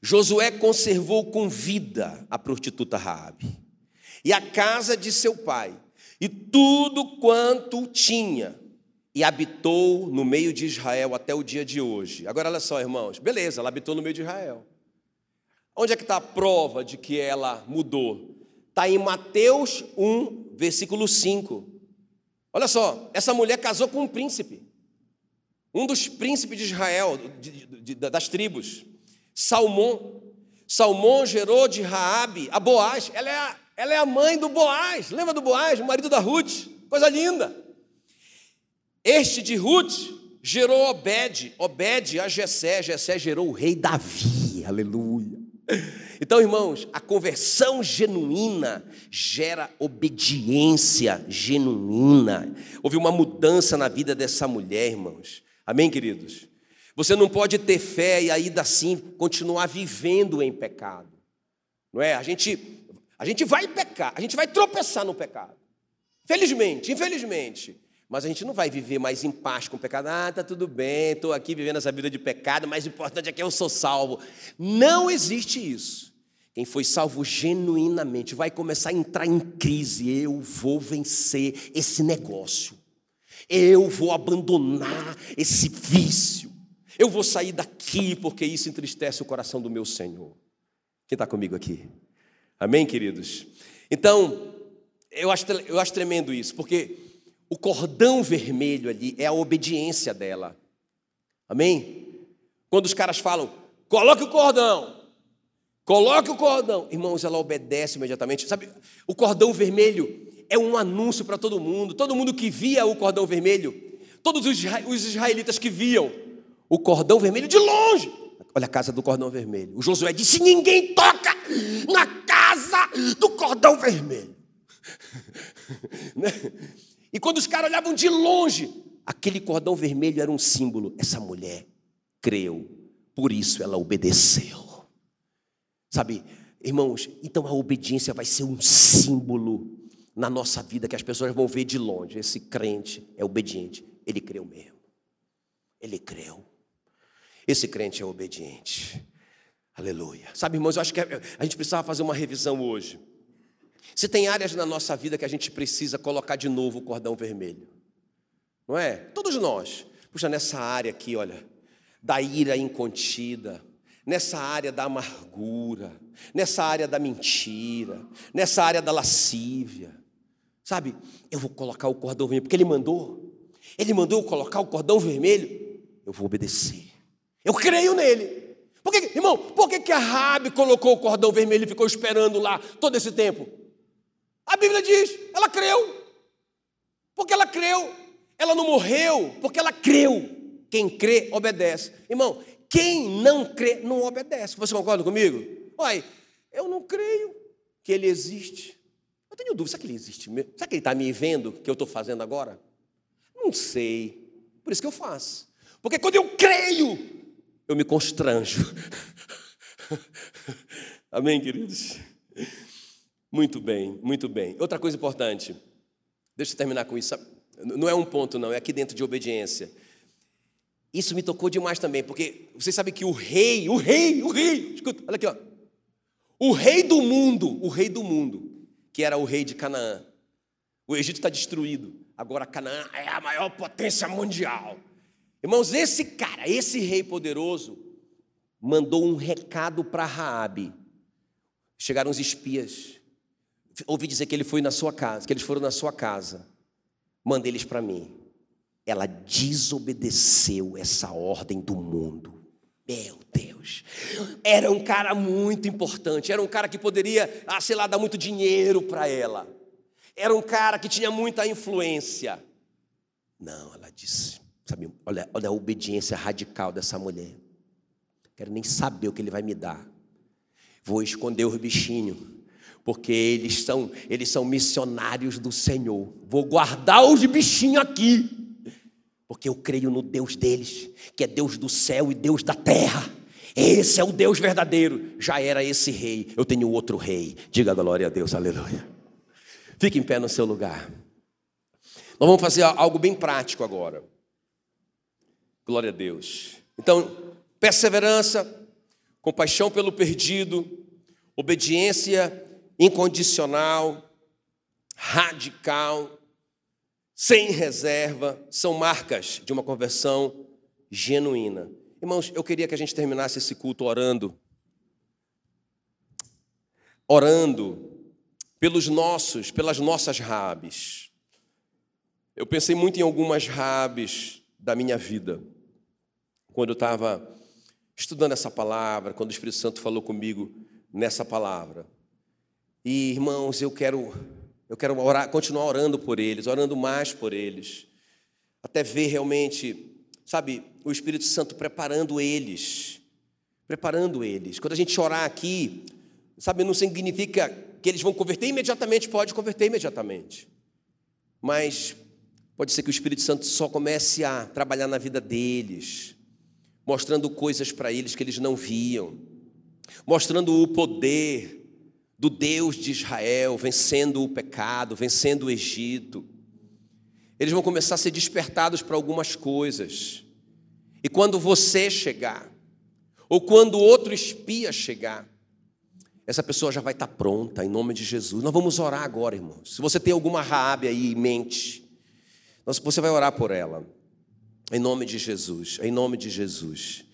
Josué conservou com vida a prostituta Raabe e a casa de seu pai e tudo quanto tinha e habitou no meio de Israel até o dia de hoje. Agora olha só, irmãos. Beleza, ela habitou no meio de Israel. Onde é que está a prova de que ela mudou? Está em Mateus 1, versículo 5. Olha só, essa mulher casou com um príncipe, um dos príncipes de Israel, de, de, das tribos, Salmão. Salmão gerou de Raabe a Boaz. Ela é a, ela é a mãe do Boaz. Lembra do Boaz, o marido da Ruth? Coisa linda. Este de Ruth gerou Obed, Obed a Jessé, Jessé gerou o rei Davi. Aleluia. Então, irmãos, a conversão genuína gera obediência genuína. Houve uma mudança na vida dessa mulher, irmãos. Amém, queridos? Você não pode ter fé e ainda assim continuar vivendo em pecado. Não é? A gente a gente vai pecar, a gente vai tropeçar no pecado. Felizmente, infelizmente. Mas a gente não vai viver mais em paz com o pecado. Ah, tá tudo bem, estou aqui vivendo essa vida de pecado, mas o importante é que eu sou salvo. Não existe isso. Quem foi salvo genuinamente vai começar a entrar em crise. Eu vou vencer esse negócio. Eu vou abandonar esse vício. Eu vou sair daqui porque isso entristece o coração do meu Senhor. Quem está comigo aqui? Amém, queridos? Então, eu acho, eu acho tremendo isso, porque o cordão vermelho ali é a obediência dela. Amém? Quando os caras falam, coloque o cordão, coloque o cordão. Irmãos, ela obedece imediatamente. Sabe, o cordão vermelho é um anúncio para todo mundo. Todo mundo que via o cordão vermelho, todos os israelitas que viam o cordão vermelho de longe. Olha a casa do cordão vermelho. O Josué disse: ninguém toca na casa do cordão vermelho. [laughs] Né? E quando os caras olhavam de longe, aquele cordão vermelho era um símbolo. Essa mulher creu, por isso ela obedeceu. Sabe, irmãos, então a obediência vai ser um símbolo na nossa vida que as pessoas vão ver de longe. Esse crente é obediente, ele creu mesmo. Ele creu. Esse crente é obediente. Aleluia. Sabe, irmãos, eu acho que a gente precisava fazer uma revisão hoje. Se tem áreas na nossa vida que a gente precisa colocar de novo o cordão vermelho, não é? Todos nós. Puxa, nessa área aqui, olha, da ira incontida, nessa área da amargura, nessa área da mentira, nessa área da lascívia, sabe? Eu vou colocar o cordão vermelho, porque Ele mandou, Ele mandou eu colocar o cordão vermelho, eu vou obedecer, eu creio nele. Por que, irmão, por que, que a Rabi colocou o cordão vermelho e ficou esperando lá todo esse tempo? A Bíblia diz, ela creu. Porque ela creu. Ela não morreu, porque ela creu. Quem crê, obedece. Irmão, quem não crê, não obedece. Você concorda comigo? Olha, eu não creio que ele existe. Eu tenho dúvida, será que ele existe mesmo? Será que ele está me vendo que eu estou fazendo agora? Não sei. Por isso que eu faço. Porque quando eu creio, eu me constranjo. [laughs] Amém, queridos? Muito bem, muito bem. Outra coisa importante, deixa eu terminar com isso. Não é um ponto, não, é aqui dentro de obediência. Isso me tocou demais também, porque vocês sabem que o rei, o rei, o rei, escuta, olha aqui, ó. O rei do mundo, o rei do mundo, que era o rei de Canaã. O Egito está destruído. Agora Canaã é a maior potência mundial. Irmãos, esse cara, esse rei poderoso, mandou um recado para Raabe. Chegaram os espias. Ouvi dizer que ele foi na sua casa, que eles foram na sua casa. Manda eles para mim. Ela desobedeceu essa ordem do mundo. Meu Deus. Era um cara muito importante, era um cara que poderia, ah, sei lá, dar muito dinheiro para ela. Era um cara que tinha muita influência. Não, ela disse: Sabe, olha, olha a obediência radical dessa mulher. quero nem saber o que ele vai me dar. Vou esconder os bichinhos, porque eles são, eles são missionários do Senhor. Vou guardar os bichinhos aqui, porque eu creio no Deus deles, que é Deus do céu e Deus da terra. Esse é o Deus verdadeiro. Já era esse rei, eu tenho outro rei. Diga glória a Deus, aleluia. Fique em pé no seu lugar. Nós vamos fazer algo bem prático agora. Glória a Deus. Então, perseverança, compaixão pelo perdido, obediência incondicional, radical, sem reserva, são marcas de uma conversão genuína. Irmãos, eu queria que a gente terminasse esse culto orando. Orando pelos nossos, pelas nossas rabes. Eu pensei muito em algumas rabes da minha vida. Quando eu estava estudando essa palavra, quando o Espírito Santo falou comigo nessa palavra. E, irmãos, eu quero eu quero orar, continuar orando por eles, orando mais por eles, até ver realmente, sabe, o Espírito Santo preparando eles, preparando eles. Quando a gente orar aqui, sabe, não significa que eles vão converter imediatamente, pode converter imediatamente. Mas pode ser que o Espírito Santo só comece a trabalhar na vida deles, mostrando coisas para eles que eles não viam, mostrando o poder do Deus de Israel, vencendo o pecado, vencendo o Egito. Eles vão começar a ser despertados para algumas coisas. E quando você chegar, ou quando outro espia chegar, essa pessoa já vai estar pronta, em nome de Jesus. Nós vamos orar agora, irmãos. Se você tem alguma Raabe aí em mente, você vai orar por ela. Em nome de Jesus, em nome de Jesus.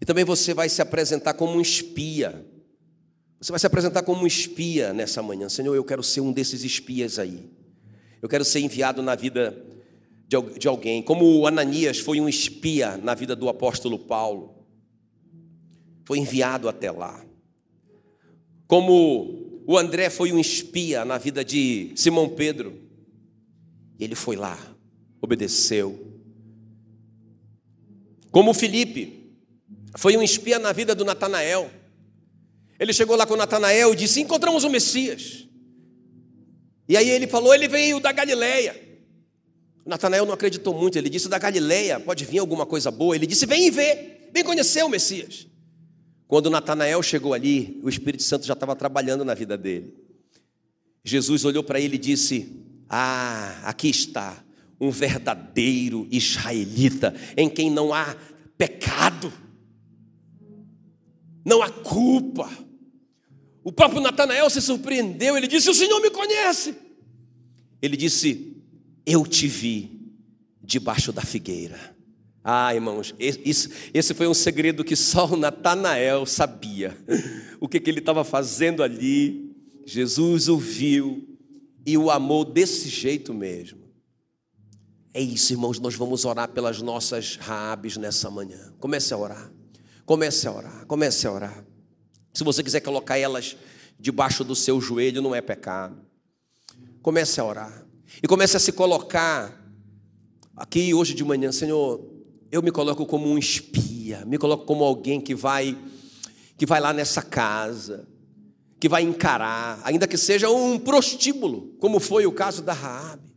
E também você vai se apresentar como um espia. Você vai se apresentar como um espia nessa manhã. Senhor, eu quero ser um desses espias aí. Eu quero ser enviado na vida de alguém. Como Ananias foi um espia na vida do apóstolo Paulo. Foi enviado até lá. Como o André foi um espia na vida de Simão Pedro. Ele foi lá, obedeceu, como Felipe foi um espia na vida do Natanael. Ele chegou lá com Natanael e disse: Encontramos o Messias. E aí ele falou: Ele veio da Galileia. Natanael não acreditou muito, ele disse: Da Galileia pode vir alguma coisa boa. Ele disse: Vem vê, vem conhecer o Messias. Quando Natanael chegou ali, o Espírito Santo já estava trabalhando na vida dele. Jesus olhou para ele e disse: Ah, aqui está um verdadeiro israelita, em quem não há pecado, não há culpa. O próprio Natanael se surpreendeu, ele disse: O Senhor me conhece. Ele disse: Eu te vi debaixo da figueira. Ah, irmãos, esse, esse foi um segredo que só o Natanael sabia. O que, que ele estava fazendo ali. Jesus o viu e o amou desse jeito mesmo. É isso, irmãos, nós vamos orar pelas nossas rabes nessa manhã. Comece a orar. Comece a orar. Comece a orar. Se você quiser colocar elas debaixo do seu joelho, não é pecado. Comece a orar. E comece a se colocar aqui hoje de manhã, Senhor, eu me coloco como um espia, me coloco como alguém que vai que vai lá nessa casa, que vai encarar, ainda que seja um prostíbulo, como foi o caso da Raabe.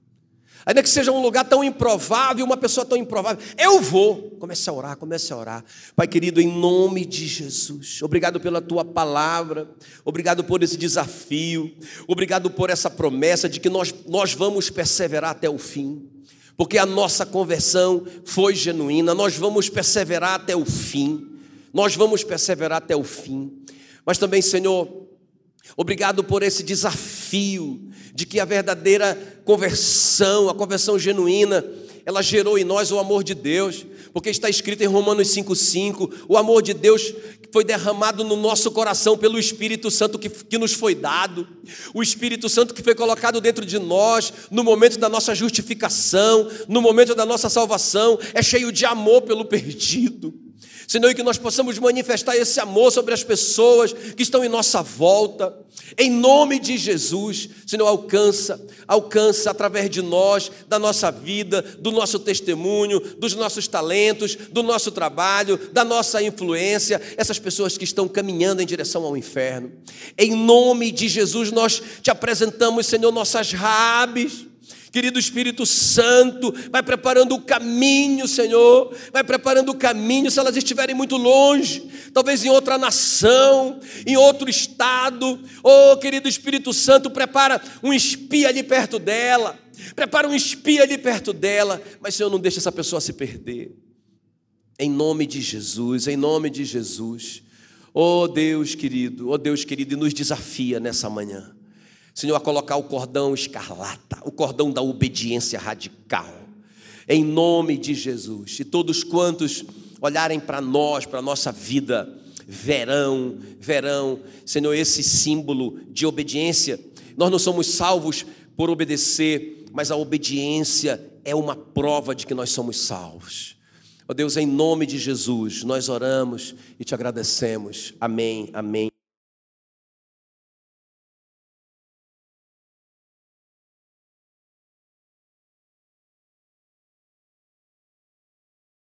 Ainda que seja um lugar tão improvável, uma pessoa tão improvável, eu vou. Comece a orar, comece a orar. Pai querido, em nome de Jesus, obrigado pela tua palavra, obrigado por esse desafio, obrigado por essa promessa de que nós, nós vamos perseverar até o fim, porque a nossa conversão foi genuína, nós vamos perseverar até o fim, nós vamos perseverar até o fim. Mas também, Senhor, Obrigado por esse desafio de que a verdadeira conversão, a conversão genuína, ela gerou em nós o amor de Deus, porque está escrito em Romanos 5,5: o amor de Deus foi derramado no nosso coração pelo Espírito Santo que, que nos foi dado, o Espírito Santo que foi colocado dentro de nós no momento da nossa justificação, no momento da nossa salvação, é cheio de amor pelo perdido. Senhor, que nós possamos manifestar esse amor sobre as pessoas que estão em nossa volta. Em nome de Jesus, Senhor, alcança, alcança através de nós, da nossa vida, do nosso testemunho, dos nossos talentos, do nosso trabalho, da nossa influência, essas pessoas que estão caminhando em direção ao inferno. Em nome de Jesus, nós te apresentamos, Senhor, nossas rabes Querido Espírito Santo, vai preparando o caminho, Senhor, vai preparando o caminho se elas estiverem muito longe, talvez em outra nação, em outro estado. Oh, querido Espírito Santo, prepara um espia ali perto dela, prepara um espia ali perto dela, mas Senhor, não deixa essa pessoa se perder. Em nome de Jesus, em nome de Jesus. Oh Deus querido, oh Deus querido, e nos desafia nessa manhã. Senhor, a colocar o cordão escarlata, o cordão da obediência radical, em nome de Jesus. E todos quantos olharem para nós, para a nossa vida, verão, verão, Senhor, esse símbolo de obediência. Nós não somos salvos por obedecer, mas a obediência é uma prova de que nós somos salvos. Ó oh Deus, em nome de Jesus, nós oramos e te agradecemos. Amém, amém.